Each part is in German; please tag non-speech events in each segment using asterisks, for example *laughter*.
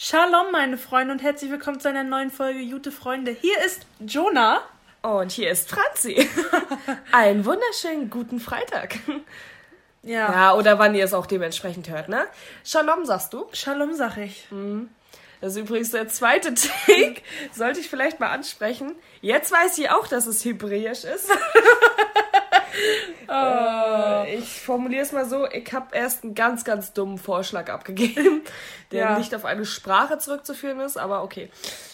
Shalom, meine Freunde, und herzlich willkommen zu einer neuen Folge Jute Freunde. Hier ist Jonah. Und hier ist Franzi. *laughs* Einen wunderschönen guten Freitag. Ja. Ja, oder wann ihr es auch dementsprechend hört, ne? Shalom sagst du? Shalom sag ich. Mhm. Das ist übrigens der zweite *laughs* Take. Sollte ich vielleicht mal ansprechen. Jetzt weiß ich auch, dass es hebräisch ist. *laughs* *laughs* oh. Ich formuliere es mal so, ich habe erst einen ganz, ganz dummen Vorschlag abgegeben, *laughs* der ja. nicht auf eine Sprache zurückzuführen ist, aber okay.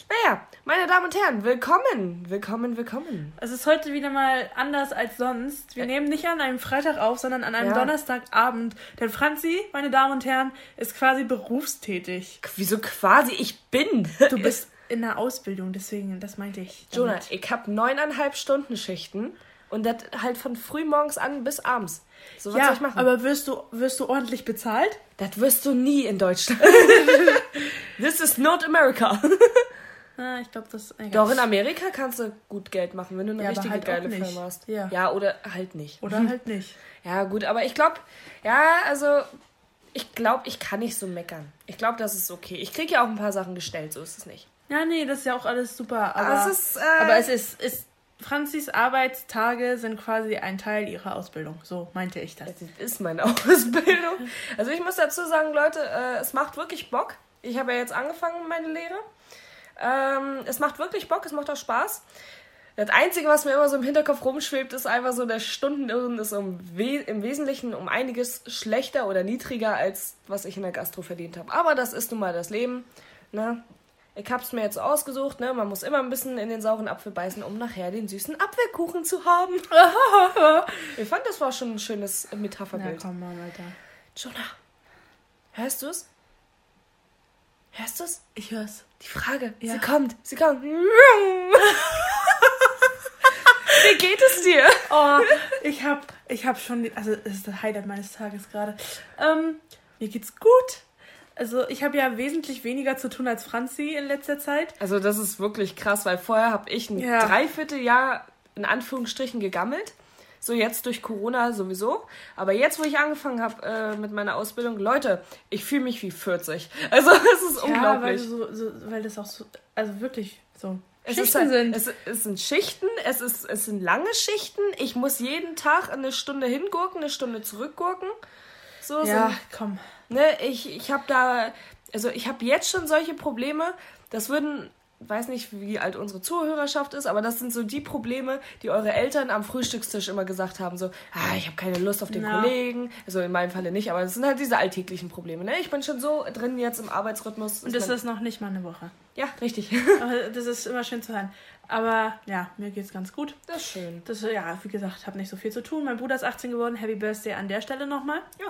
Naja, meine Damen und Herren, willkommen, willkommen, willkommen. Es ist heute wieder mal anders als sonst. Wir äh. nehmen nicht an einem Freitag auf, sondern an einem ja. Donnerstagabend. Denn Franzi, meine Damen und Herren, ist quasi berufstätig. Wieso quasi? Ich bin. *laughs* Du bist in der Ausbildung, deswegen, das meinte ich. Damit. Jonah, ich habe neuneinhalb Stunden Schichten und das halt von frühmorgens an bis abends. So, was ja, soll ich machen? Aber wirst du, wirst du ordentlich bezahlt? Das wirst du nie in Deutschland. *laughs* This is not America. *laughs* Ah, ich glaube, das. Egal. Doch, in Amerika kannst du gut Geld machen, wenn du eine ja, richtige halt geile Firma hast. Ja. ja, oder halt nicht. Oder *laughs* halt nicht. Ja, gut, aber ich glaube, ja, also ich glaube, ich kann nicht so meckern. Ich glaube, das ist okay. Ich kriege ja auch ein paar Sachen gestellt, so ist es nicht. Ja, nee, das ist ja auch alles super. Aber, es, ist, äh, aber es ist, ist Franzis Arbeitstage sind quasi ein Teil ihrer Ausbildung. So meinte ich das. Das ist meine *laughs* Ausbildung. Also ich muss dazu sagen, Leute, äh, es macht wirklich Bock. Ich habe ja jetzt angefangen meine Lehre. Ähm, es macht wirklich Bock, es macht auch Spaß. Das Einzige, was mir immer so im Hinterkopf rumschwebt, ist einfach so, der Stundenirren ist um We im Wesentlichen um einiges schlechter oder niedriger, als was ich in der Gastro verdient habe. Aber das ist nun mal das Leben. Ne? Ich hab's mir jetzt ausgesucht, ne? Man muss immer ein bisschen in den sauren Apfel beißen, um nachher den süßen Apfelkuchen zu haben. *laughs* ich fand, das war schon ein schönes Metapherbild. Ja, komm mal, Alter. Jonah, hörst du's? Hörst du's? Ich hör's. Die Frage, ja. sie kommt, sie kommt. *laughs* Wie geht es dir? Oh, ich hab, ich hab schon, also das ist das Highlight meines Tages gerade. Ähm, mir geht's gut. Also ich habe ja wesentlich weniger zu tun als Franzi in letzter Zeit. Also das ist wirklich krass, weil vorher habe ich ein ja. Dreivierteljahr in Anführungsstrichen gegammelt. So jetzt durch Corona sowieso. Aber jetzt, wo ich angefangen habe äh, mit meiner Ausbildung, Leute, ich fühle mich wie 40. *laughs* Also es ist ja, unglaublich. Weil, so, so, weil das auch so, also wirklich so es Schichten halt, sind. Es, es, sind Schichten, es, ist, es sind lange Schichten. Ich muss jeden Tag eine Stunde hingurken, eine Stunde zurückgurken. So, ja, so. komm. Ne, ich ich habe da, also ich habe jetzt schon solche Probleme. Das würden weiß nicht, wie alt unsere Zuhörerschaft ist, aber das sind so die Probleme, die eure Eltern am Frühstückstisch immer gesagt haben. So, ah, ich habe keine Lust auf den no. Kollegen. Also in meinem Falle nicht, aber das sind halt diese alltäglichen Probleme. Ne? Ich bin schon so drin jetzt im Arbeitsrhythmus. Und das ist noch nicht mal eine Woche. Ja, richtig. *laughs* das ist immer schön zu hören. Aber ja, mir geht's ganz gut. Das ist schön. Das, ja, wie gesagt, habe nicht so viel zu tun. Mein Bruder ist 18 geworden. Happy Birthday an der Stelle nochmal. Ja,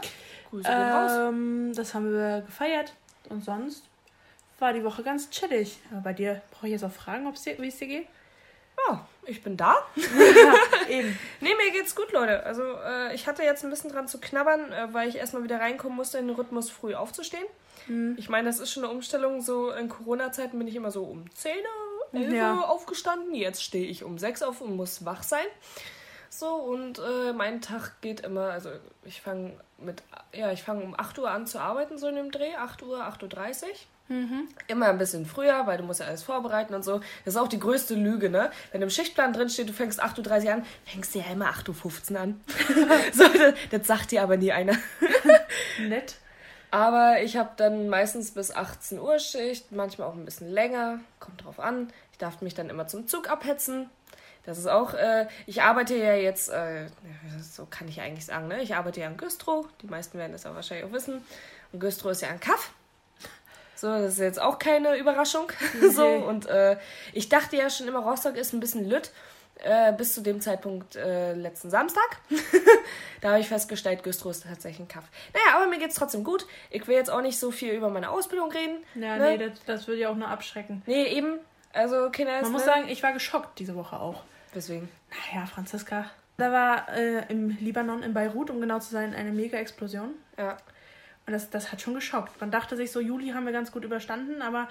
Grüße ähm, raus. Das haben wir gefeiert. Und sonst war die Woche ganz chillig. Aber bei dir brauche ich jetzt auch fragen, wie es dir geht. Ja, ich bin da. *laughs* ja, eben. Nee, mir geht's gut, Leute. Also, äh, ich hatte jetzt ein bisschen dran zu knabbern, äh, weil ich erstmal wieder reinkommen musste, in den Rhythmus früh aufzustehen. Mhm. Ich meine, das ist schon eine Umstellung. So in Corona-Zeiten bin ich immer so um 10 Uhr, 11 ja. Uhr aufgestanden. Jetzt stehe ich um 6 auf und muss wach sein. So, und äh, mein Tag geht immer, also ich fange mit, ja, ich fange um 8 Uhr an zu arbeiten, so in dem Dreh, 8 Uhr, 8.30 Uhr. Mhm. Immer ein bisschen früher, weil du musst ja alles vorbereiten und so. Das ist auch die größte Lüge, ne? Wenn im Schichtplan drin steht, du fängst 8.30 Uhr an, fängst du ja immer 8.15 Uhr an. *laughs* *laughs* so, das, das, sagt dir aber nie einer. *laughs* Nett. Aber ich habe dann meistens bis 18 Uhr Schicht, manchmal auch ein bisschen länger, kommt drauf an. Ich darf mich dann immer zum Zug abhetzen. Das ist auch, äh, ich arbeite ja jetzt, äh, so kann ich eigentlich sagen, ne? Ich arbeite ja in Güstrow, die meisten werden das ja wahrscheinlich auch wissen. Und Güstrow ist ja ein Kaff. So, das ist jetzt auch keine Überraschung. *laughs* Okay. so, und äh, ich dachte ja schon immer, Rostock ist ein bisschen lütt. Äh, bis zu dem Zeitpunkt äh, letzten Samstag. *laughs* da habe ich festgestellt, Güstrow ist tatsächlich ein Kaff. Naja, aber mir geht es trotzdem gut. Ich will jetzt auch nicht so viel über meine Ausbildung reden. Ja, ne? nee, das, das würde ja auch nur abschrecken. Nee, eben. Also, Kinder. Man muss ne? sagen, ich war geschockt diese Woche auch. Deswegen. Naja, Franziska. Da war äh, im Libanon, in Beirut, um genau zu sein, eine Mega-Explosion. Ja. Und das, das hat schon geschockt. Man dachte sich so, Juli haben wir ganz gut überstanden, aber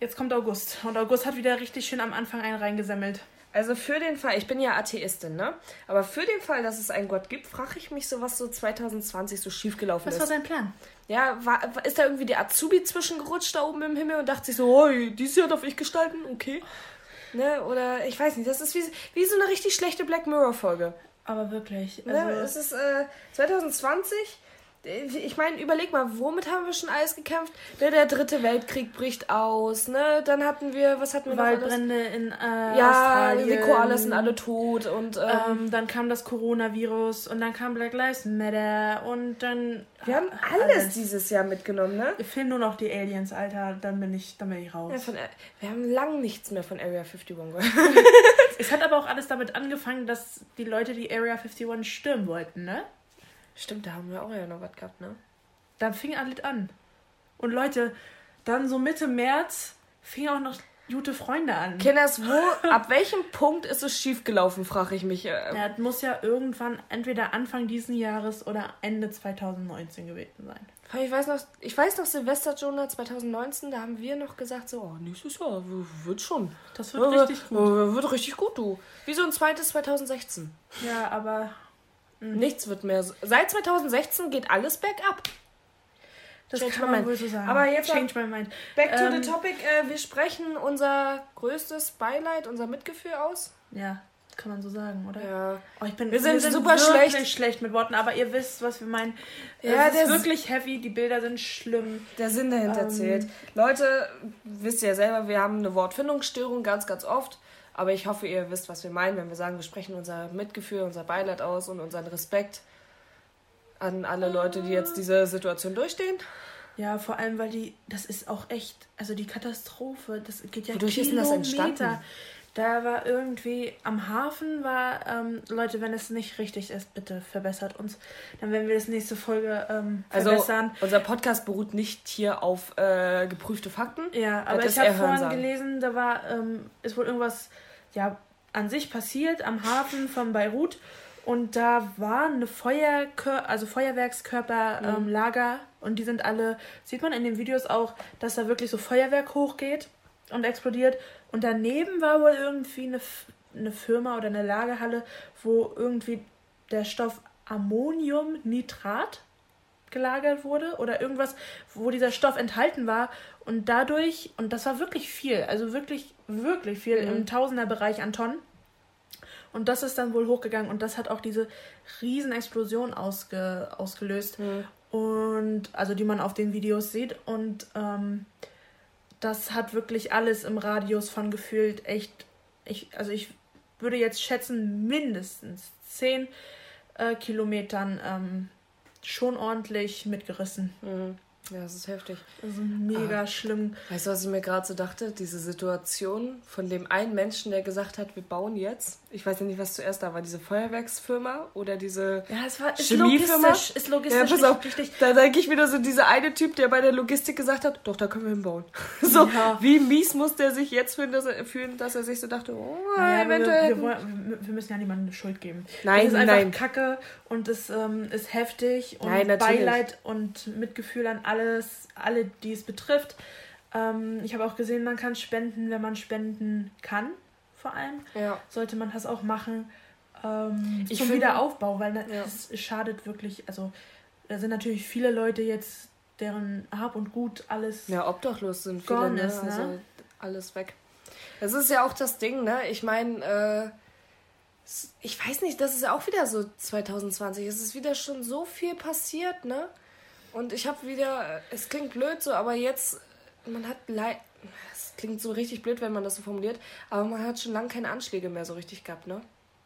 jetzt kommt August. Und August hat wieder richtig schön am Anfang einen reingesammelt. Also für den Fall, ich bin ja Atheistin, ne? Aber für den Fall, dass es einen Gott gibt, frage ich mich so, was so 2020 so schiefgelaufen ist. Was war dein Plan? Ja, war, ist da irgendwie der Azubi zwischengerutscht da oben im Himmel und dachte sich so, oh, dieses Jahr darf ich gestalten, okay. Ne? Oder ich weiß nicht, das ist wie, wie so eine richtig schlechte Black Mirror-Folge. Aber wirklich. Ne, also ne? Es ist äh, 2020 ich meine, überleg mal, womit haben wir schon alles gekämpft? Der, der dritte Weltkrieg bricht aus, ne? Dann hatten wir, was hatten wir Waldbrände noch alles? in äh, ja, Australien. die Koalas sind alle tot und ähm, ähm, dann kam das Coronavirus und dann kam Black Lives Matter und dann wir haben alles, alles, dieses Jahr mitgenommen, ne? Ich filme nur noch die Aliens, Alter, dann bin ich, dann bin ich raus. Ja, von, wir haben lang nichts mehr von Area 51 gehört. *laughs* es hat aber auch alles damit angefangen, dass die Leute die Area 51 stürmen wollten, ne? Stimmt, da haben wir auch ja noch was gehabt, ne? Da fing alles an. Und Leute, dann so Mitte März fing auch noch gute Freunde an. Kinders, wo, *laughs* ab welchem Punkt ist es schiefgelaufen, frage ich mich. Äh. Ja, muss ja irgendwann entweder Anfang diesen Jahres oder Ende 2019 gewesen sein. Ich weiß noch, ich weiß noch Silvester Jonah 2019, da haben wir noch gesagt, so, oh, nächstes Jahr wird schon. Das wird ja, richtig gut. Wird richtig gut, du. Wie so ein zweites 2016. Ja, aber Mhm. Nichts wird mehr so. Seit 2016 geht alles bergab. Das Change kann man wohl so sagen. Aber jetzt Change my mind. Back to ähm, the topic. Äh, wir sprechen unser größtes Beileid, unser Mitgefühl aus. Ja, kann man so sagen, oder? Ja. Oh, ich bin, wir sind, wir sind super schlecht. schlecht mit Worten, aber ihr wisst, was wir meinen. Ja, es ist wirklich heavy, die Bilder sind schlimm. Der Sinn dahinter ähm, zählt. Leute, wisst ihr ja selber, wir haben eine Wortfindungsstörung ganz, ganz oft. Aber ich hoffe, ihr wisst, was wir meinen, wenn wir sagen, wir sprechen unser Mitgefühl, unser Beileid aus und unseren Respekt an alle Leute, die jetzt diese Situation durchstehen. Ja, vor allem, weil die, das ist auch echt, also die Katastrophe, das geht ja Wodurch Kilometer. ist denn das entstanden? Da war irgendwie am Hafen war, ähm, Leute, wenn es nicht richtig ist, bitte verbessert uns. Dann werden wir das nächste Folge ähm, also, verbessern. Also, unser Podcast beruht nicht hier auf äh, geprüfte Fakten. Ja, aber ich habe vorhin gelesen, da war, ähm, ist wohl irgendwas ja an sich passiert am Hafen von Beirut. Und da war eine Feuerkör also Feuerwerkskörperlager mhm. ähm, und die sind alle sieht man in den Videos auch, dass da wirklich so Feuerwerk hochgeht und explodiert. Und daneben war wohl irgendwie eine eine Firma oder eine Lagerhalle, wo irgendwie der Stoff Ammoniumnitrat gelagert wurde oder irgendwas, wo dieser Stoff enthalten war und dadurch, und das war wirklich viel, also wirklich, wirklich viel mhm. im Tausenderbereich an Tonnen. Und das ist dann wohl hochgegangen und das hat auch diese Riesenexplosion ausge, ausgelöst. Mhm. Und also die man auf den Videos sieht. Und ähm, das hat wirklich alles im Radius von gefühlt echt. Ich, also ich würde jetzt schätzen, mindestens 10 äh, Kilometern ähm, schon ordentlich mitgerissen. Mhm. Ja, das ist heftig. Also mega ah. schlimm. Weißt du, was ich mir gerade so dachte? Diese Situation von dem einen Menschen, der gesagt hat, wir bauen jetzt. Ich weiß ja nicht, was zuerst da war, diese Feuerwerksfirma oder diese ja, es war, ist Chemiefirma. Logistisch, ist logistisch ja, pass auf, richtig. Da denke ich wieder so, dieser eine Typ, der bei der Logistik gesagt hat, doch, da können wir hinbauen. *laughs* so, ja. wie mies muss der sich jetzt fühlen, dass er, fühlen, dass er sich so dachte, oh, naja, eventuell. Wir, wir, wir, müssen ja niemandem Schuld geben. Nein, das ist einfach nein. Kacke und es ähm, ist heftig und nein, Beileid und Mitgefühl an alle alles, alle, die es betrifft. Ähm, ich habe auch gesehen, man kann spenden, wenn man spenden kann, vor allem. Ja. Sollte man das auch machen. Ähm, ich zum finde, Wiederaufbau, weil ja. schadet wirklich. Also, da sind natürlich viele Leute jetzt, deren Hab und Gut alles. Ja, obdachlos sind viele, ne? Ist, ne? Also alles weg. Das ist ja auch das Ding, ne? Ich meine, äh, ich weiß nicht, das ist ja auch wieder so 2020. Es ist wieder schon so viel passiert, ne? Und ich habe wieder, es klingt blöd so, aber jetzt, man hat leid. Klingt so richtig blöd, wenn man das so formuliert, aber man hat schon lange keine Anschläge mehr so richtig gehabt, ne?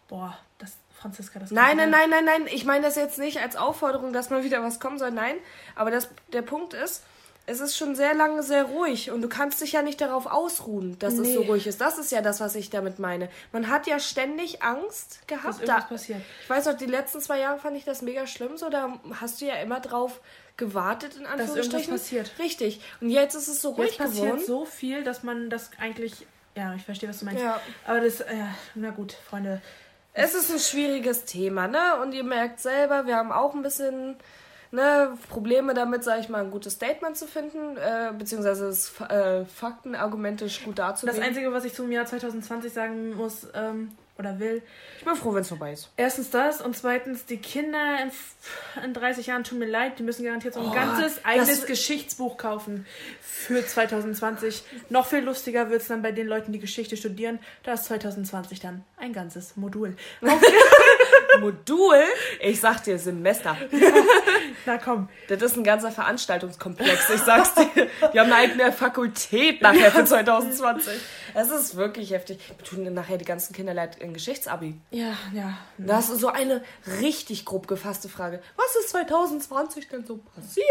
Boah, das, Franziska, das Nein, nein, nein, nein, nein. Ich meine das jetzt nicht als Aufforderung, dass mal wieder was kommen soll. Nein. Aber das, der Punkt ist, es ist schon sehr lange sehr ruhig und du kannst dich ja nicht darauf ausruhen, dass nee. es so ruhig ist. Das ist ja das, was ich damit meine. Man hat ja ständig Angst gehabt. Dass da, passiert. Ich weiß noch, die letzten zwei Jahre fand ich das mega schlimm. So, da hast du ja immer drauf gewartet, in Anführungsstrichen. Dass irgendwas passiert. Richtig. Und jetzt ist es so ruhig jetzt passiert geworden. so viel, dass man das eigentlich... Ja, ich verstehe, was du meinst. Ja. Aber das... Ja, na gut, Freunde. Es ist ein schwieriges Thema, ne? Und ihr merkt selber, wir haben auch ein bisschen ne, Probleme damit, sage ich mal, ein gutes Statement zu finden, äh, beziehungsweise das äh, faktenargumentisch gut darzulegen. Das Einzige, was ich zum Jahr 2020 sagen muss, ähm, oder will. Ich bin froh, wenn es vorbei ist. Erstens das und zweitens, die Kinder in, in 30 Jahren tun mir leid, die müssen garantiert so ein oh, ganzes eigenes Geschichtsbuch kaufen für 2020. Noch viel lustiger wird es dann bei den Leuten, die Geschichte studieren. Da ist 2020 dann ein ganzes Modul. *laughs* Modul? Ich sag dir, Semester. *laughs* Na komm. Das ist ein ganzer Veranstaltungskomplex, ich sag's dir. Die haben eine eigene Fakultät nachher für 2020. Es ist wirklich heftig. Wir tun nachher die ganzen Kinder leid in Geschichtsabi. Ja, ja. Das ist so eine richtig grob gefasste Frage. Was ist 2020 denn so passiert?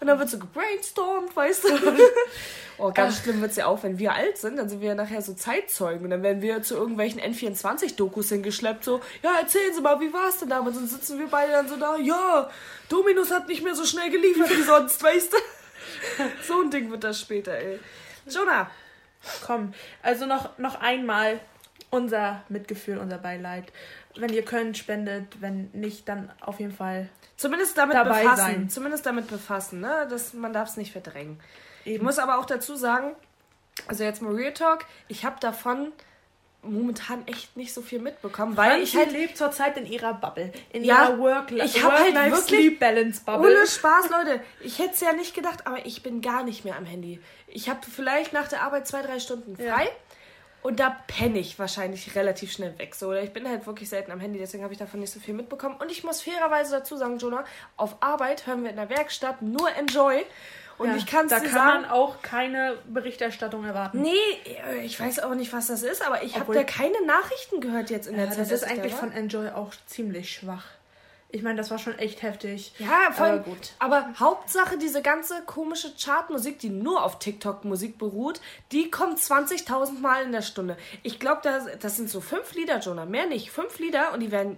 Und dann wird so gebrainstormt, weißt du? *laughs* oh, ganz Ach. schlimm wird's ja auch, wenn wir alt sind, dann sind wir ja nachher so Zeitzeugen und dann werden wir zu irgendwelchen N24-Dokus hingeschleppt, so, ja, erzählen Sie mal, wie war's denn damals? Und dann sitzen wir beide dann so da, ja, Dominus hat nicht mehr so schnell geliefert wie sonst, *laughs* weißt du? so ein Ding wird das später, ey. Jonah, Komm, also noch, noch einmal unser Mitgefühl, unser Beileid. Wenn ihr könnt, spendet. Wenn nicht, dann auf jeden Fall. Zumindest damit dabei befassen. Sein. Zumindest damit befassen, ne? Das, man darf es nicht verdrängen. Eben. Ich muss aber auch dazu sagen, also jetzt mal Real Talk, ich habe davon momentan echt nicht so viel mitbekommen, weil Franzi ich halt lebt zurzeit in ihrer Bubble, in ja, ihrer Work ich habe halt wirklich Sleep Balance Bubble. Ohne Spaß, Leute. Ich hätte es ja nicht gedacht, aber ich bin gar nicht mehr am Handy. Ich habe vielleicht nach der Arbeit zwei, drei Stunden frei. Ja. Und da penne ich wahrscheinlich relativ schnell weg. So, oder ich bin halt wirklich selten am Handy, deswegen habe ich davon nicht so viel mitbekommen. Und ich muss fairerweise dazu sagen, Jonah, auf Arbeit hören wir in der Werkstatt nur Enjoy. Und ja, ich kann es Da kann sagen, man auch keine Berichterstattung erwarten. Nee, ich weiß auch nicht, was das ist, aber ich habe da keine Nachrichten gehört jetzt in der ja, Zeit. Das ist eigentlich von Enjoy auch ziemlich schwach. Ich meine, das war schon echt heftig. Ja, voll aber gut. Aber Hauptsache, diese ganze komische Chartmusik, die nur auf TikTok-Musik beruht, die kommt 20.000 Mal in der Stunde. Ich glaube, das, das sind so fünf Lieder, Jonah. Mehr nicht. Fünf Lieder und die werden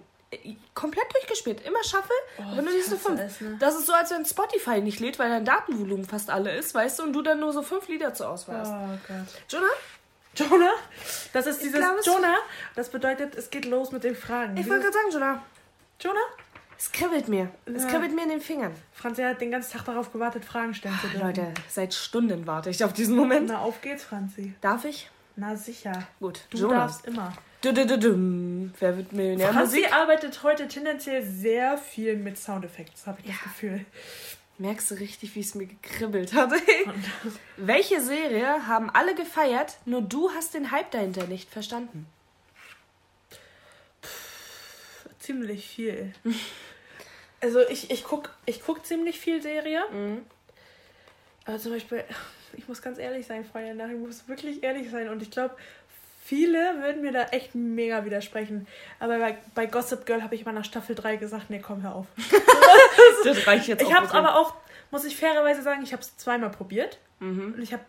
komplett durchgespielt. Immer Shuffle, oh, aber nur diese fünf. Das, ne? das ist so, als wenn Spotify nicht lädt, weil dein Datenvolumen fast alle ist, weißt du, und du dann nur so fünf Lieder zur Auswahl hast. Oh Gott. Jonah? Jonah? Das ist dieses glaub, Jonah. Das bedeutet, es geht los mit den Fragen. Ich wollte gerade sagen, Jonah. Jonah? Es kribbelt mir. Es ja. kribbelt mir in den Fingern. Franzi hat den ganzen Tag darauf gewartet, Fragen stellen zu dürfen. Leute, seit Stunden warte ich auf diesen Moment. Na, auf geht's, Franzi. Darf ich? Na, sicher. Gut. Du Jonas. darfst immer. Du, du, du, du. Wer wird Millionär? Franzi arbeitet heute tendenziell sehr viel mit Soundeffekten, habe ich ja. das Gefühl. Merkst du richtig, wie es mir gekribbelt hat? *laughs* Welche Serie haben alle gefeiert, nur du hast den Hype dahinter nicht verstanden? Pff, ziemlich viel. Also ich, ich gucke ich guck ziemlich viel Serie. Mhm. Aber zum Beispiel, ich muss ganz ehrlich sein, Freunde, ich muss wirklich ehrlich sein. Und ich glaube, viele würden mir da echt mega widersprechen. Aber bei, bei Gossip Girl habe ich mal nach Staffel 3 gesagt, nee, komm, hör auf. *laughs* das reicht jetzt Ich habe es aber auch, muss ich fairerweise sagen, ich habe es zweimal probiert. Mhm. Und ich habe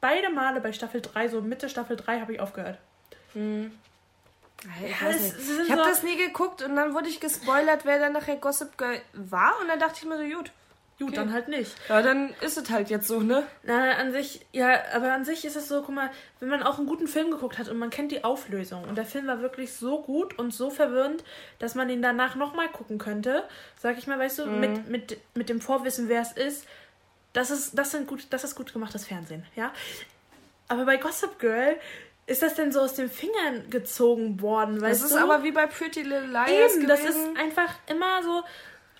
beide Male bei Staffel 3, so Mitte Staffel 3, habe ich aufgehört. Mhm. Ich, ja, ich habe so das nie geguckt und dann wurde ich gespoilert, wer dann nachher Gossip Girl war und dann dachte ich mir so, gut. Gut, okay. dann halt nicht. Ja, dann ist es halt jetzt so, ne? Na, an sich, ja, aber an sich ist es so, guck mal, wenn man auch einen guten Film geguckt hat und man kennt die Auflösung und der Film war wirklich so gut und so verwirrend, dass man ihn danach nochmal gucken könnte, sag ich mal, weißt du, mhm. mit, mit, mit dem Vorwissen, wer es ist, das ist, das sind gut, das ist gut gemachtes Fernsehen, ja? Aber bei Gossip Girl ist das denn so aus den Fingern gezogen worden? Weißt das ist du? aber wie bei Pretty Little Liars Eben, gewesen. das ist einfach immer so.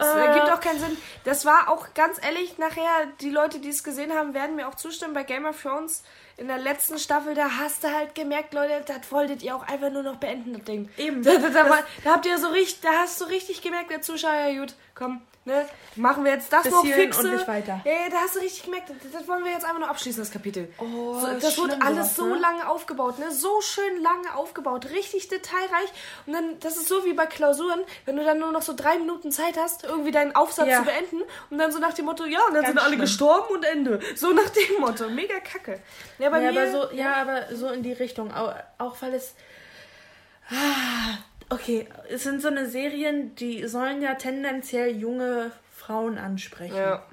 Das äh, ergibt auch keinen Sinn. Das war auch ganz ehrlich, nachher, die Leute, die es gesehen haben, werden mir auch zustimmen. Bei Game of Thrones in der letzten Staffel, da hast du halt gemerkt, Leute, das wolltet ihr auch einfach nur noch beenden, das Ding. Eben. Da, da, da, war, da habt ihr so richtig, da hast du richtig gemerkt, der Zuschauer, ja gut, komm, ne, machen wir jetzt das noch fixe. Und nicht weiter. Ja, da hast du richtig gemerkt, das, wollen wir jetzt einfach nur abschließen, das Kapitel. Oh, so, das wurde alles so ne? lange aufgebaut, ne? So schön lange aufgebaut, richtig detailreich. Und dann, das ist so wie bei Klausuren, wenn du dann nur noch so drei Minuten Zeit hast, irgendwie deinen Aufsatz ja. zu beenden und dann so nach dem Motto, ja, und dann Ganz sind alle schlimm. gestorben und Ende. So nach dem Motto. Mega kacke. Ja, bei ja, mir, aber so, ja, aber so in die Richtung. Auch, auch weil es. Ah, okay, es sind so eine Serien, die sollen ja tendenziell junge Frauen ansprechen. Ja.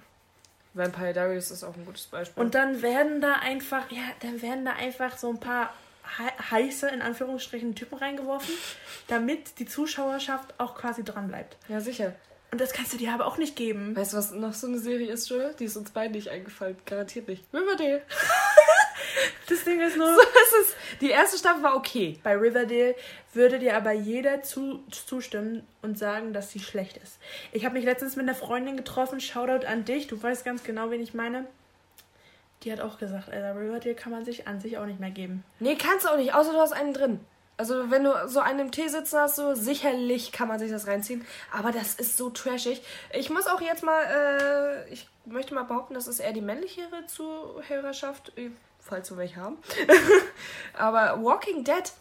Vampire Diaries ist auch ein gutes Beispiel. Und dann werden da einfach, ja, dann werden da einfach so ein paar heiße, in Anführungsstrichen, Typen reingeworfen, damit die Zuschauerschaft auch quasi dran bleibt. Ja, sicher. Und das kannst du dir aber auch nicht geben. Weißt du, was noch so eine Serie ist, Joel? Die ist uns beiden nicht eingefallen. Garantiert nicht. Riverdale. *laughs* das Ding ist nur. So ist. Die erste Staffel war okay. Bei Riverdale würde dir aber jeder zu, zustimmen und sagen, dass sie schlecht ist. Ich habe mich letztens mit einer Freundin getroffen. Shoutout an dich. Du weißt ganz genau, wen ich meine. Die hat auch gesagt, Alter, Riverdale kann man sich an sich auch nicht mehr geben. Nee, kannst du auch nicht, außer du hast einen drin. Also wenn du so einen im Tee sitzen hast, so sicherlich kann man sich das reinziehen. Aber das ist so trashig. Ich muss auch jetzt mal, äh, ich möchte mal behaupten, das ist eher die männlichere Zuhörerschaft, falls wir welche haben. *laughs* aber Walking Dead.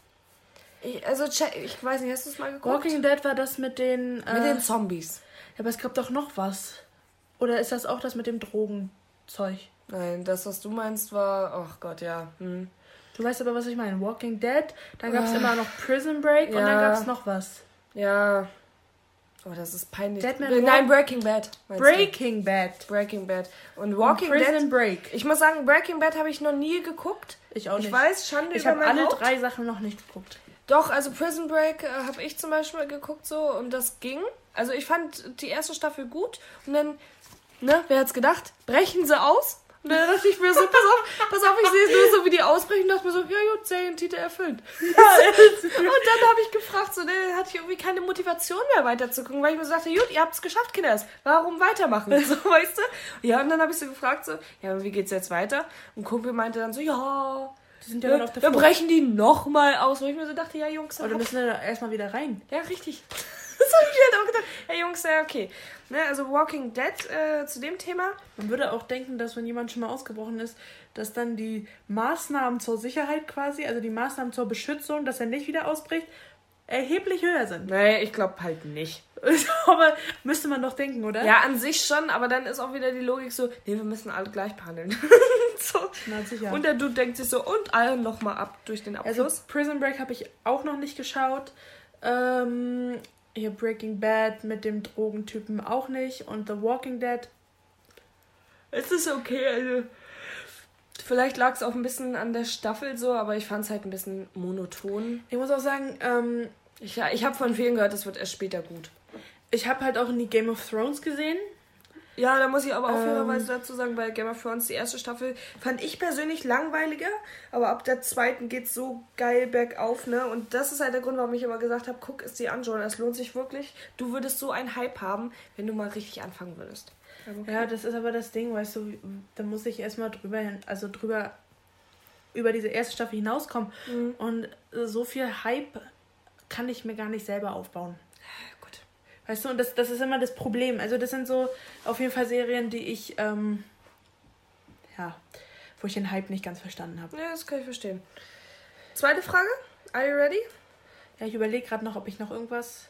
Ich, also ich weiß nicht, hast du es mal geguckt? Walking Dead war das mit den... Äh, mit den Zombies. Ja, aber es gab doch noch was. Oder ist das auch das mit dem Drogenzeug? Nein, das, was du meinst, war... Ach Gott, ja. Hm. Du weißt aber, was ich meine. Walking Dead, dann gab es ah. immer noch Prison Break ja. und dann gab es noch was. Ja. Oh, das ist peinlich. Deadman Nein, Breaking Bad. Breaking du? Bad. Breaking Bad. Und Walking und Prison Dead. Break. Ich muss sagen, Breaking Bad habe ich noch nie geguckt. Ich auch nicht. Ich weiß, Schande Ich habe alle Haupt. drei Sachen noch nicht geguckt. Doch, also Prison Break äh, habe ich zum Beispiel geguckt so und das ging. Also ich fand die erste Staffel gut und dann, ne, wer hat's gedacht? Brechen sie aus und dann dachte ich mir so, pass auf, pass auf, ich sehe es nur so, wie die ausbrechen und dachte mir so, ja gut, Serientitel erfüllt. *laughs* und dann habe ich gefragt, so, dann hatte ich irgendwie keine Motivation mehr weiterzugucken, weil ich mir so dachte, gut, ihr habt es geschafft, Kinders, warum weitermachen? *laughs* So, weißt du? Ja, und dann habe ich so gefragt, so, ja, wie geht's jetzt weiter? Und Kumpel meinte dann so, ja, die sind ja, ja dann auf der Dann brechen die nochmal aus, wo ich mir so dachte, ja, Jungs. Aber dann müssen wir erstmal wieder rein. Ja, richtig. Das habe ich halt auch gedacht. Hey Jungs, ja, okay. Ne, also Walking Dead äh, zu dem Thema. Man würde auch denken, dass wenn jemand schon mal ausgebrochen ist, dass dann die Maßnahmen zur Sicherheit quasi, also die Maßnahmen zur Beschützung, dass er nicht wieder ausbricht, erheblich höher sind. Nee, ich glaube halt nicht. *laughs* aber müsste man doch denken, oder? Ja, an sich schon, aber dann ist auch wieder die Logik so, nee, wir müssen alle gleich behandeln. *laughs* so. Na, sicher. Und der Dude denkt sich so, und alle nochmal ab durch den Abfluss. Also Prison Break habe ich auch noch nicht geschaut. Ähm, hier Breaking Bad mit dem Drogentypen auch nicht und The Walking Dead. Es ist okay, also. Vielleicht lag es auch ein bisschen an der Staffel so, aber ich fand es halt ein bisschen monoton. Ich muss auch sagen, ähm, ich, ich habe von vielen gehört, das wird erst später gut. Ich habe halt auch in die Game of Thrones gesehen ja, da muss ich aber auch ähm, fairerweise dazu sagen, bei Game of Thrones die erste Staffel fand ich persönlich langweiliger, aber ab der zweiten geht's so geil bergauf, ne? Und das ist halt der Grund, warum ich immer gesagt habe, guck es dir an, John, es lohnt sich wirklich. Du würdest so einen Hype haben, wenn du mal richtig anfangen würdest. Okay. Ja, das ist aber das Ding, weißt du, da muss ich erstmal drüber, also drüber, über diese erste Staffel hinauskommen. Mhm. Und so viel Hype kann ich mir gar nicht selber aufbauen. Weißt du, und das, das ist immer das Problem. Also, das sind so auf jeden Fall Serien, die ich, ähm, ja, wo ich den Hype nicht ganz verstanden habe. Ja, das kann ich verstehen. Zweite Frage. Are you ready? Ja, ich überlege gerade noch, ob ich noch irgendwas.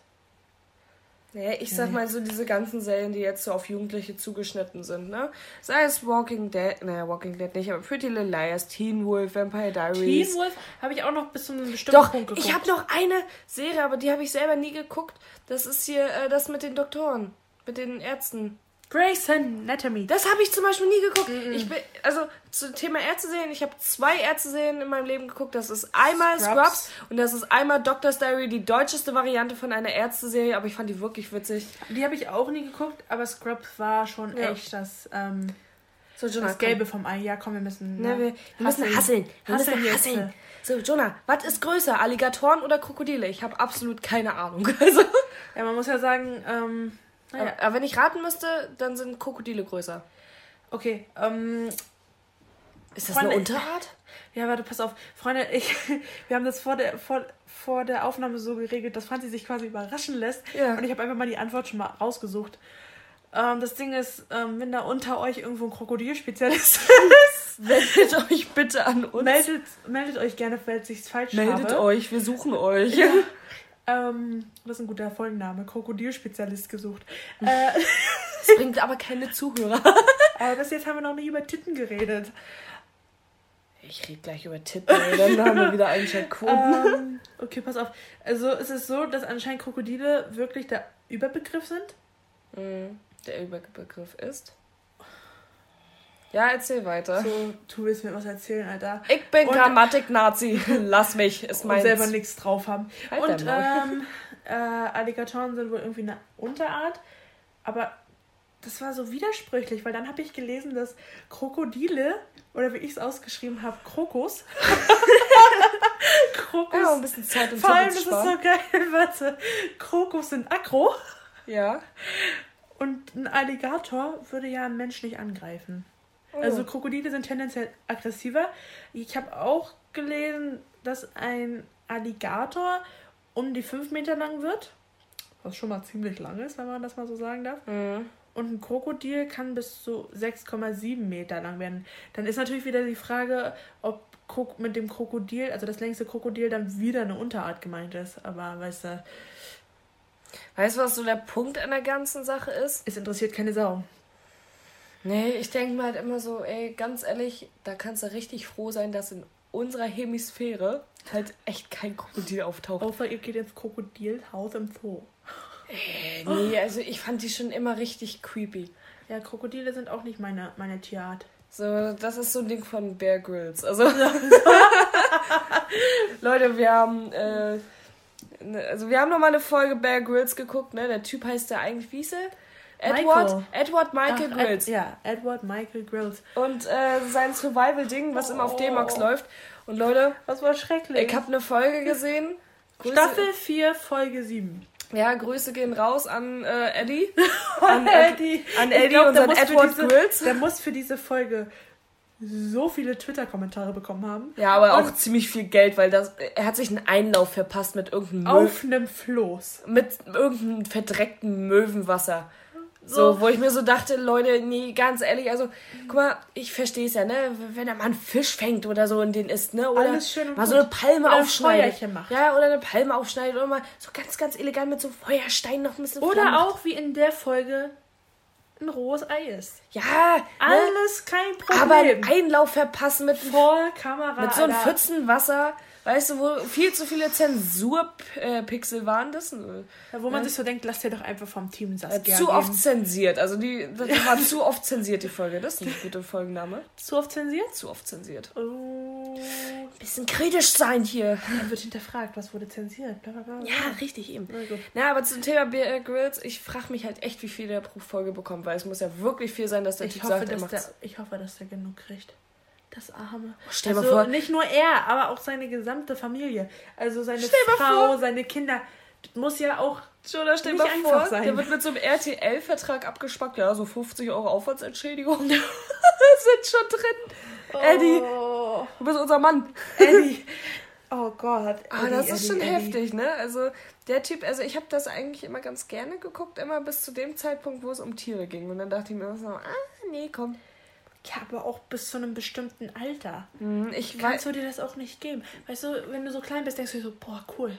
Naja, ich sag mal so diese ganzen Serien, die jetzt so auf Jugendliche zugeschnitten sind, ne? Sei es Walking Dead, naja, Walking Dead nicht, aber Pretty Little Liars, Teen Wolf, Vampire Diaries. Teen Wolf habe ich auch noch bis zu einem bestimmten Doch, Punkt geguckt. ich habe noch eine Serie, aber die habe ich selber nie geguckt. Das ist hier äh, das mit den Doktoren, mit den Ärzten. Grey's Anatomy. Das habe ich zum Beispiel nie geguckt. Mm -mm. Ich bin, also zum Thema Ärzte sehen, ich habe zwei Ärzte sehen in meinem Leben geguckt. Das ist einmal Scrubs. Scrubs. und das ist einmal Doctor's Diary, die deutscheste Variante von einer Ärzte-Serie, aber ich fand die wirklich witzig. Die habe ich auch nie geguckt, aber Scrubs war schon ja. echt das, ähm, so, Jonah, das Gelbe vom Ei. Ja, komm, wir müssen. Ne, wir, wir müssen hasseln. Wir hasseln müssen hasseln. So, Jonah, was ist größer, Alligatoren oder Krokodile? Ich habe absolut keine Ahnung. *laughs* Also. Ja, man muss ja sagen, ähm, naja. Aber, aber, wenn ich raten müsste, dann sind Krokodile größer. Okay, ähm. Ist das Freunde, eine Unterart? Ja, warte, pass auf. Freunde, ich, *laughs* wir haben das vor der, vor, vor der Aufnahme so geregelt, dass Franzi sich quasi überraschen lässt. Ja. Und ich habe einfach mal die Antwort schon mal rausgesucht. Ähm, das Ding ist, ähm, wenn da unter euch irgendwo ein Krokodilspezialist *laughs* ist, meldet euch bitte an uns. Meldet, meldet euch gerne, falls ich es falsch meldet habe. Meldet euch, wir suchen euch. Ja. Ähm, das ist ein guter Folgenname. Krokodilspezialist gesucht. äh, das bringt aber keine Zuhörer. aber *laughs* bis jetzt haben wir noch nicht über Titten geredet. Ich rede gleich über Titten, dann haben wir wieder Einschaltquoten. ähm, *laughs* okay, pass auf. Also es ist so, dass anscheinend Krokodile wirklich der Überbegriff sind. Mhm. Der Überbegriff ist. Ja, erzähl weiter. So, du willst mir was erzählen, Alter. Ich bin Grammatik-Nazi. *laughs* Lass mich, ist mein. Und selber nichts drauf haben. Halt und ähm, äh, Alligatoren sind wohl irgendwie eine Unterart. Aber das war so widersprüchlich, weil dann habe ich gelesen, dass Krokodile, oder wie ich es ausgeschrieben habe, Krokus. *laughs* Krokus. Ja, ein bisschen Zeit und Vor allem, das ist so geil, *laughs* warte. Krokus sind aggro. Ja. Und ein Alligator würde ja einen Mensch nicht angreifen. Oh. Also Krokodile sind tendenziell aggressiver. Ich habe auch gelesen, dass ein Alligator um die 5 Meter lang wird. Was schon mal ziemlich lang ist, wenn man das mal so sagen darf. Mhm. Und ein Krokodil kann bis zu 6,7 Meter lang werden. Dann ist natürlich wieder die Frage, ob mit dem Krokodil, also das längste Krokodil, dann wieder eine Unterart gemeint ist. Aber weißt du. Weißt du, was so der Punkt an der ganzen Sache ist? Es interessiert keine Sau. Nee, ich denke mir halt immer so, ey, ganz ehrlich, da kannst du richtig froh sein, dass in unserer Hemisphäre halt echt kein Krokodil auftaucht. Außer ihr geht ins Krokodilhaus im Zoo. Äh, nee, also ich fand die schon immer richtig creepy. Ja, Krokodile sind auch nicht meine, meine Tierart. So, das ist so ein Ding von Bear Grylls. Also, *laughs* Leute, wir haben, äh, ne, also wir haben noch mal eine Folge Bear Grylls geguckt, ne? Der Typ heißt ja eigentlich, wie er? Edward, Michael. Edward Michael Ach, Grills. Ed, ja, Edward Michael Grills. Und äh, sein Survival-Ding, was oh. immer auf D-Max läuft. Und Leute, was war schrecklich. Ich habe eine Folge *laughs* gesehen. Staffel 4, Folge 7. Ja, Grüße gehen raus an äh, Eddie. *laughs* An Eddie. An Eddie glaub, und an Edward diese, Grills. Der muss für diese Folge so viele Twitter-Kommentare bekommen haben. Ja, aber und auch ziemlich viel Geld, weil das, er hat sich einen Einlauf verpasst mit irgendeinem Auf einem Floß. Mit irgendeinem verdreckten Möwenwasser. So, wo ich mir so dachte, Leute, nee, ganz ehrlich, also, guck mal, ich verstehe es ja, ne? Wenn er mal einen Fisch fängt oder so und den isst, ne? Oder Alles schön mal so eine Palme oder aufschneidet. Ein macht. Ja, oder eine Palme aufschneidet oder mal so ganz, ganz elegant mit so Feuerstein noch ein bisschen Oder Flammen auch wie in der Folge ein rohes Ei ist. Ja, ne? alles ne? kein Problem. Aber einen Einlauf verpassen mit vor Kamera. Mit so einem Pfützenwasser. Weißt du, wo viel zu viele Zensurpixel waren das? Ja, wo man ja. sich so denkt, lass dir doch einfach vom Team Saskia Zu oft zensiert. Also die, das war *laughs* zu oft zensiert, die Folge. Das ist ein guter Folgenname. Zu oft zensiert? Zu oft zensiert. Oh. Bisschen kritisch sein hier. Dann wird hinterfragt, was wurde zensiert. Blablabla. Ja, richtig eben. Na, aber zum Thema Bear Grills, ich frage mich halt echt, wie viel der pro Folge bekommt, weil es muss ja wirklich viel sein, dass der ich Typ hoffe, sagt, er der, Ich hoffe, dass der genug kriegt. Das Arme. Oh, stell also vor. nicht nur er, aber auch seine gesamte Familie. Also seine Frau, vor. seine Kinder. Das muss ja auch Jonah, stell nicht mal einfach vor, sein. Der wird mit so einem RTL-Vertrag abgespackt. Ja, so 50 Euro Aufwandsentschädigung. *laughs* *laughs* sind schon drin. Oh. Eddie, du bist unser Mann. Eddie. *laughs* Oh Gott. Ah, Eddie, ah, das ist Eddie, schon Eddie. heftig, ne? Also der Typ, also ich habe das eigentlich immer ganz gerne geguckt, immer bis zu dem Zeitpunkt, wo es um Tiere ging. Und dann dachte ich mir so, ah, nee, komm. Ja, aber auch bis zu einem bestimmten Alter. Mhm, ich Kannst du dir das auch nicht geben. Weißt du, wenn du so klein bist, denkst du so, boah, cool.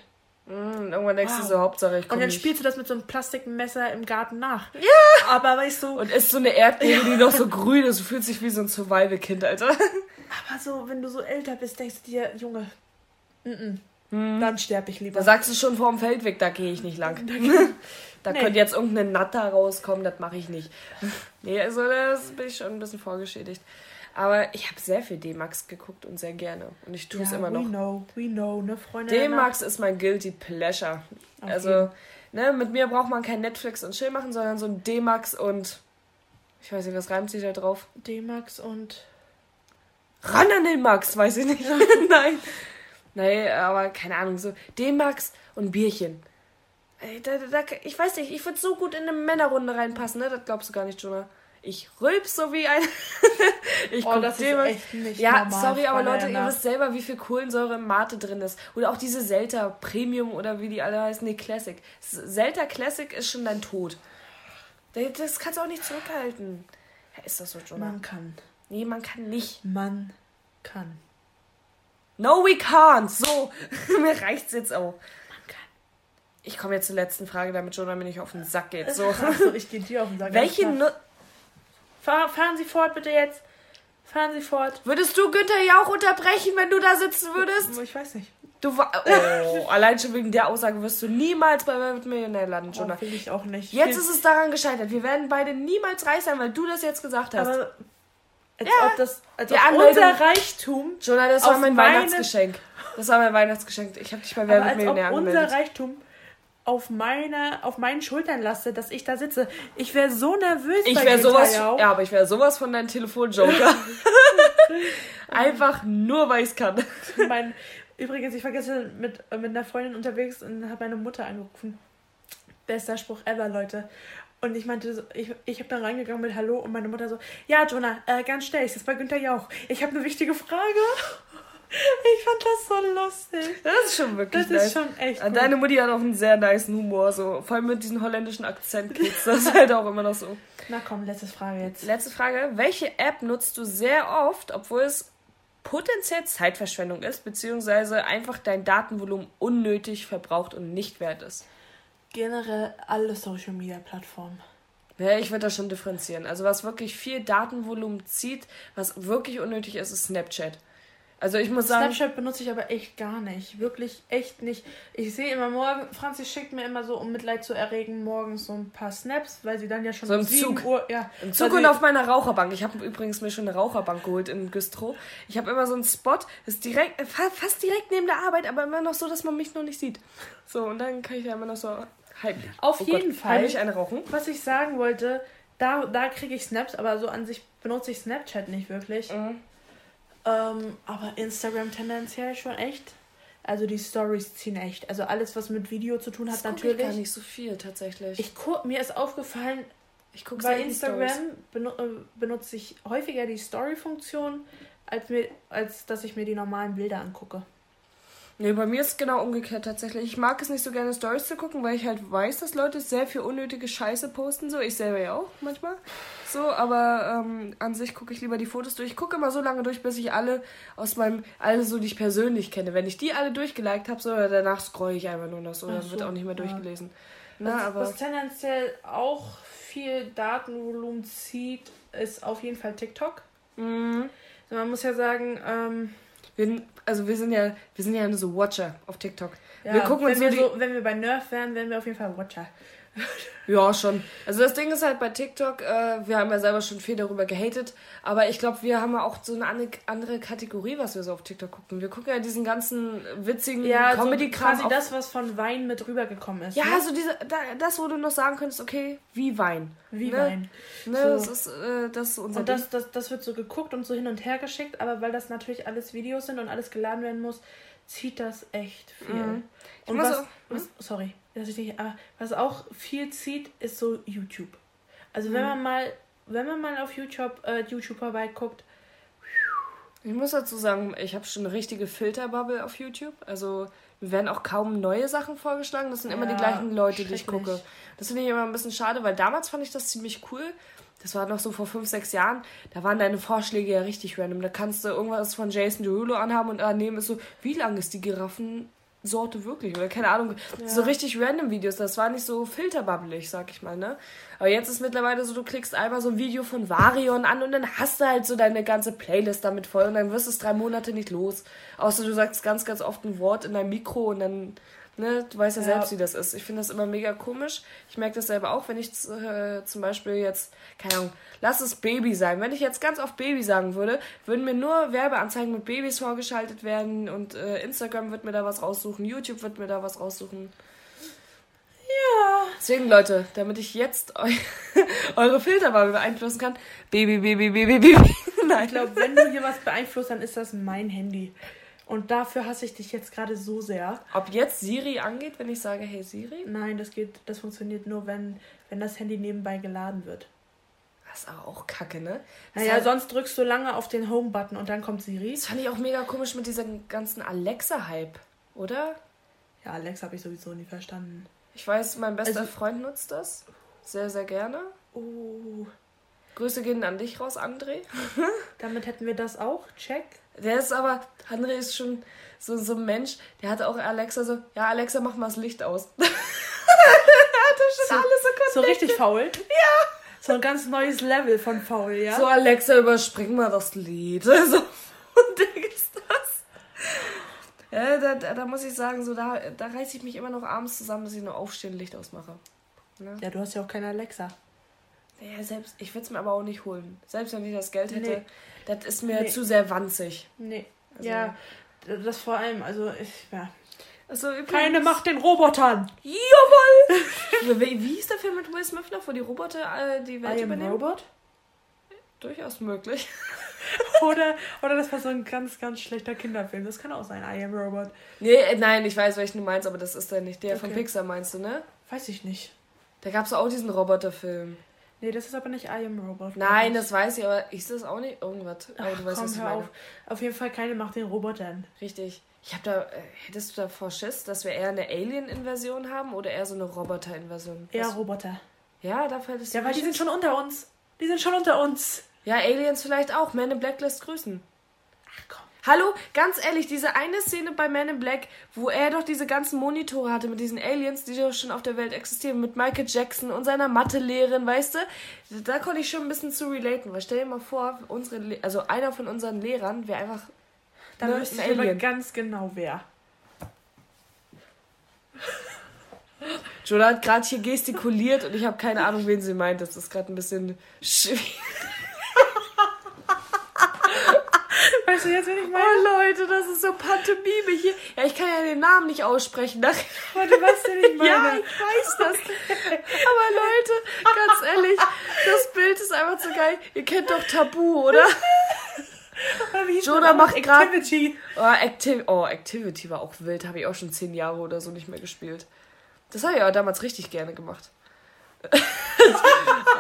Mhm, irgendwann denkst wow. du so, Hauptsache ich komme Und dann nicht. spielst du das mit so einem Plastikmesser im Garten nach. Ja! Aber weißt du... Und isst so eine Erdbeere, die noch so grün ist. Du fühlst dich wie so ein Survival-Kind, Alter. Aber so, wenn du so älter bist, denkst du dir, Junge, n -n, hm. dann sterbe ich lieber. Da sagst du schon vorm Feldweg, da gehe ich nicht lang. Da nee. könnte jetzt irgendeine Natter rauskommen, das mache ich nicht. *laughs* nee, also das bin ich schon ein bisschen vorgeschädigt. Aber ich habe sehr viel D-Max geguckt und sehr gerne. Und ich tue es ja, immer noch. We know, we know, ne, Freunde. D-Max ist mein Guilty Pleasure. Okay. Also, ne, mit mir braucht man kein Netflix und Chill machen, sondern so ein D-Max und. Ich weiß nicht, was reimt sich da drauf? D-Max und. Ran an den Max, weiß ich nicht. *laughs* Nein. Nein, aber keine Ahnung, so D-Max und Bierchen. Ey, da, da, ich weiß nicht, ich würde so gut in eine Männerrunde reinpassen, ne? Das glaubst du gar nicht, Jonah. Ich rülp so wie ein. *laughs* ich oh, das ist echt nicht Ja, normal, sorry, aber Leute, ihr wisst selber, wie viel Kohlensäure im Mate drin ist. Oder auch diese Selta Premium oder wie die alle heißen. Nee, Classic. Selta Classic ist schon dein Tod. Das kannst du auch nicht zurückhalten. Ja, ist das so, Jonah? Man kann. Nee, man kann nicht. Man kann. No, we can't. So, *laughs* mir reicht's jetzt auch. Ich komme jetzt zur letzten Frage, damit Jonah mir nicht auf den Sack geht. So. Achso, *laughs* ich gehe dir auf den Sack. Welche Fahr, Fahren Sie fort, bitte jetzt. Fahren Sie fort. Würdest du Günther ja auch unterbrechen, wenn du da sitzen würdest? Ich weiß nicht. Du oh, *laughs* allein schon wegen der Aussage wirst du niemals bei Wer Millionär landen, Jonah. Oh, will ich auch nicht. Jetzt ist es daran gescheitert. Wir werden beide niemals reich sein, weil du das jetzt gesagt hast. Aber als ja. ob das als ob unser Reichtum. Jonah, das war mein Weihnachtsgeschenk. Das war mein Weihnachtsgeschenk. Ich habe dich bei Wer wird Millionär angemeldet. Unser Reichtum auf meine, auf meinen Schultern lasse, dass ich da sitze. Ich wäre so nervös. Ich wäre sowas, ja, aber ich wäre sowas von deinem Telefonjoker. *laughs* Einfach nur, weil ich es kann. Mein, übrigens, ich war gestern mit, mit einer Freundin unterwegs und habe meine Mutter angerufen. Bester Spruch ever, Leute. Und ich meinte, so, ich, ich habe dann reingegangen mit Hallo und meine Mutter so, ja, Jonah, äh, ganz schnell, ich sitze bei Günther Jauch. Ich habe eine wichtige Frage. Ich fand das so lustig. Das ist schon wirklich Das nice. ist schon echt gut. Deine Mutti hat auch einen sehr nice Humor, so vor allem mit diesem holländischen Akzent geht's das ist *laughs* halt auch immer noch so. Na komm, letzte Frage jetzt. Letzte Frage. Welche App nutzt du sehr oft, obwohl es potenziell Zeitverschwendung ist, beziehungsweise einfach dein Datenvolumen unnötig verbraucht und nicht wert ist? Generell alle Social Media Plattformen. Ja, ich würde das schon differenzieren. Also was wirklich viel Datenvolumen zieht, was wirklich unnötig ist, ist Snapchat. Also ich muss sagen. Snapchat benutze ich aber echt gar nicht. Wirklich echt nicht. Ich sehe immer morgen, Franzi schickt mir immer so, um Mitleid zu erregen, morgens so ein paar Snaps, weil sie dann ja schon so im um Zug. Uhr. Ja, Im Zug und auf meiner Raucherbank. Ich habe übrigens mir schon eine Raucherbank geholt in Güstrow. Ich habe immer so einen Spot, ist direkt, fast direkt neben der Arbeit, aber immer noch so, dass man mich noch nicht sieht. So, und dann kann ich ja immer noch so heimlich. Auf oh jeden Gott, Fall. Heimlich eine rauchen. Was ich sagen wollte, da, da kriege ich Snaps, aber so an sich benutze ich Snapchat nicht wirklich. Mhm. Ähm, aber Instagram tendenziell schon echt. Also die Stories ziehen echt. Also alles, was mit Video zu tun hat, das natürlich. Ich gar nicht so viel tatsächlich. Ich guck, mir ist aufgefallen, ich gucke bei Instagram benu äh, benutze ich häufiger die Story-Funktion, als, als dass ich mir die normalen Bilder angucke. Nee, bei mir ist es genau umgekehrt tatsächlich. Ich mag es nicht so gerne Stories zu gucken, weil ich halt weiß, dass Leute sehr viel unnötige Scheiße posten. So, ich selber ja auch manchmal. So, aber ähm, an sich gucke ich lieber die Fotos durch. Ich gucke immer so lange durch, bis ich alle aus meinem, alle so, die ich persönlich kenne. Wenn ich die alle durchgeliked habe, so danach scroll ich einfach nur noch so, dann so, wird auch nicht mehr ja. durchgelesen. Na, was, aber was tendenziell auch viel Datenvolumen zieht, ist auf jeden Fall TikTok. Mhm. Man muss ja sagen, ähm, wir, also wir sind ja, wir sind ja nur so Watcher auf TikTok. Ja, wir gucken wenn uns wir so, wenn wir bei Nerf wären, wären wir auf jeden Fall Watcher. *laughs* Ja, schon. Also das Ding ist halt bei TikTok, äh, wir haben ja selber schon viel darüber gehatet, aber ich glaube, wir haben ja auch so eine andere Kategorie, was wir so auf TikTok gucken. Wir gucken ja diesen ganzen witzigen ja, Comedy-Kram. So quasi das, was von Wein mit rübergekommen ist. Ja, ne? so diese, da, das, wo du noch sagen könntest, okay, wie Wein. Wie ne? Wein. Ne, so. das ist, äh, das ist unser Und das, das, das wird so geguckt und so hin und her geschickt, aber weil das natürlich alles Videos sind und alles geladen werden muss, zieht das echt viel. Mhm. Und was, so, was, hm? sorry, dass ich nicht, aber was auch viel zieht, ist so YouTube. Also wenn mhm. man mal, wenn man mal auf YouTube, äh, YouTube vorbeiguckt. Ich muss dazu sagen, ich habe schon eine richtige Filterbubble auf YouTube. Also mir werden auch kaum neue Sachen vorgeschlagen. Das sind ja, immer die gleichen Leute, die ich gucke. Das finde ich immer ein bisschen schade, weil damals fand ich das ziemlich cool. Das war noch so vor fünf, sechs Jahren. Da waren deine Vorschläge ja richtig random. Da kannst du irgendwas von Jason Derulo anhaben und daneben ist so, wie lang ist die Giraffen Sorte wirklich oder keine Ahnung, ja. so richtig random Videos. Das war nicht so filterbubbelig, sag ich mal, ne? Aber jetzt ist mittlerweile so, du klickst einmal so ein Video von Varion an und dann hast du halt so deine ganze Playlist damit voll und dann wirst du es drei Monate nicht los. Außer du sagst ganz, ganz oft ein Wort in dein Mikro und dann Ne, du weißt ja, ja, selbst, wie das ist. Ich finde das immer mega komisch. Ich merke das selber auch, wenn ich äh, zum Beispiel jetzt, keine Ahnung, lass es Baby sein. Wenn ich jetzt ganz oft Baby sagen würde, würden mir nur Werbeanzeigen mit Babys vorgeschaltet werden und äh, Instagram wird mir da was raussuchen, YouTube wird mir da was raussuchen. Ja. Deswegen, Leute, damit ich jetzt eu *laughs* eure Filterwahl beeinflussen kann, Baby, Baby, Baby, Baby. *laughs* Nein. Ich glaube, wenn du hier was beeinflusst, dann ist das mein Handy. Und dafür hasse ich dich jetzt gerade so sehr. Ob jetzt Siri angeht, wenn ich sage, hey Siri? Nein, das geht, das funktioniert nur, wenn, wenn das Handy nebenbei geladen wird. Das ist aber auch kacke, ne? Das naja, heißt, sonst drückst du lange auf den Home-Button und dann kommt Siri. Das fand ich auch mega komisch mit diesem ganzen Alexa-Hype, oder? Ja, Alexa habe ich sowieso nie verstanden. Ich weiß, mein bester also, Freund nutzt das. Sehr, sehr gerne. Oh. Grüße gehen an dich raus, André. *laughs* Damit hätten wir das auch. Check. Der ist aber, André ist schon so, so ein Mensch, der hat auch Alexa so, ja, Alexa, mach mal das Licht aus. *laughs* er hatte schon so, alles so So richtig faul? Ja. So ein ganz neues Level von faul, ja? So, Alexa, überspring mal das Lied. *laughs* So, und der ist das. Ja, da, da, da, muss ich sagen, so, da, da reiße ich mich immer noch abends zusammen, dass ich nur aufstehen Licht ausmache. Ne? Ja, du hast ja auch keine Alexa. Ja, selbst, ich würde es mir aber auch nicht holen. Selbst wenn ich das Geld hätte, nee. das ist mir nee. zu sehr wanzig. Nee. Also, ja, das vor allem, also ich, ja. Also, Keine Macht den Robotern! Jawoll! *laughs* wie, wie hieß der Film mit Will Smith noch, wo die Roboter äh, die Welt I übernehmen? Robot? Durchaus möglich. *laughs* oder, oder das war so ein ganz, ganz schlechter Kinderfilm. Das kann auch sein, I Am Robot. Nee, äh, nein, ich weiß, welchen du meinst, aber das ist dann nicht der okay. von Pixar, meinst du, ne? Weiß ich nicht. Da gab es auch diesen Roboterfilm. Nee, das ist aber nicht I Am Robot. Nein, das weiß ich, aber ist das auch nicht irgendwas? Ach, du weißt, komm, was hör auf. Auf jeden Fall keine Macht den Robotern. Richtig. Ich hab da, äh, hättest du davor Schiss, dass wir eher eine Alien-Inversion haben oder eher so eine Roboter-Inversion? Eher Roboter. Ja, dafür hättest du Ja, weil die sind schon unter uns. Die sind schon unter uns. Ja, Aliens vielleicht auch. Man in Black lässt grüßen. Ach komm. Hallo, ganz ehrlich, diese eine Szene bei Man in Black, wo er doch diese ganzen Monitore hatte mit diesen Aliens, die doch schon auf der Welt existieren, mit Michael Jackson und seiner Mathelehrerin, weißt du? Da konnte ich schon ein bisschen zu relaten, weil stell dir mal vor, unsere, also einer von unseren Lehrern wäre einfach. Da ne, wüsste ich aber ganz genau wer. Jola hat gerade hier gestikuliert und ich habe keine Ahnung, wen sie meint. Das ist gerade ein bisschen schwierig. Weißt du jetzt, wen ich meine? Oh Leute, das ist so Pantomime hier. Ja, ich kann ja den Namen nicht aussprechen. Warte, was denn ich *laughs* meine? ja, ich weiß das. Aber Leute, ganz ehrlich, das Bild ist einfach so geil. Ihr kennt doch Tabu, oder? Joda macht gerade. Activity. Oh, Acti oh, Activity war auch wild. Habe ich auch schon zehn Jahre oder so nicht mehr gespielt. Das habe ich aber damals richtig gerne gemacht. *laughs*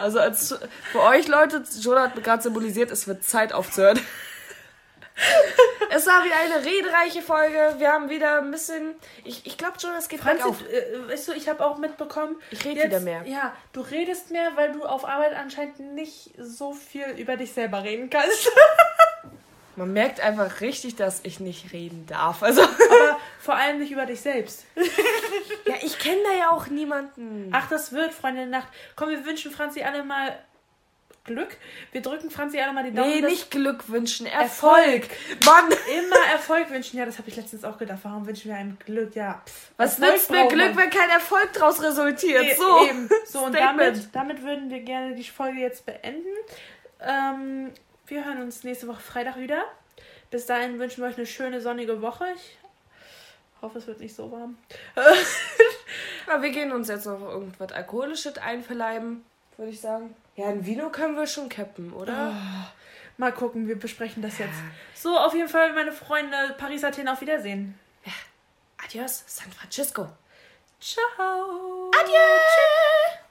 also als für euch Leute, Joda hat mir gerade symbolisiert, es wird Zeit aufzuhören es war wieder eine redereiche Folge. Wir haben wieder ein bisschen. Ich, ich glaube schon, es geht Franzi, auf. Äh, weißt du, ich habe auch mitbekommen. Ich rede wieder mehr. Ja, du redest mehr, weil du auf Arbeit anscheinend nicht so viel über dich selber reden kannst. *laughs* Man merkt einfach richtig, dass ich nicht reden darf. Also. Aber vor allem nicht über dich selbst. *laughs* ja, ich kenne da ja auch niemanden. Ach, das wird, Freunde der Nacht. Komm, wir wünschen Franzi alle mal Glück. Wir drücken Franzi alle mal die Daumen. Nee, nicht Glück wünschen, Erfolg. Erfolg. Mann! Immer Erfolg wünschen. Ja, das habe ich letztens auch gedacht. Warum wünschen wir einem Glück? Ja. Pff, Was nützt mir Glück, wenn kein Erfolg daraus resultiert? E so. Eben. So, und damit, damit würden wir gerne die Folge jetzt beenden. Ähm, wir hören uns nächste Woche Freitag wieder. Bis dahin wünschen wir euch eine schöne sonnige Woche. Ich hoffe, es wird nicht so warm. *laughs* Aber wir gehen uns jetzt noch irgendwas Alkoholisches einverleiben, würde ich sagen. Ja, ein Vino können wir schon cappen, oder? Oh, mal gucken, wir besprechen das jetzt. So, auf jeden Fall, meine Freunde, Paris, Athen, auf Wiedersehen. Ja. Adios, San Francisco. Ciao. Adios.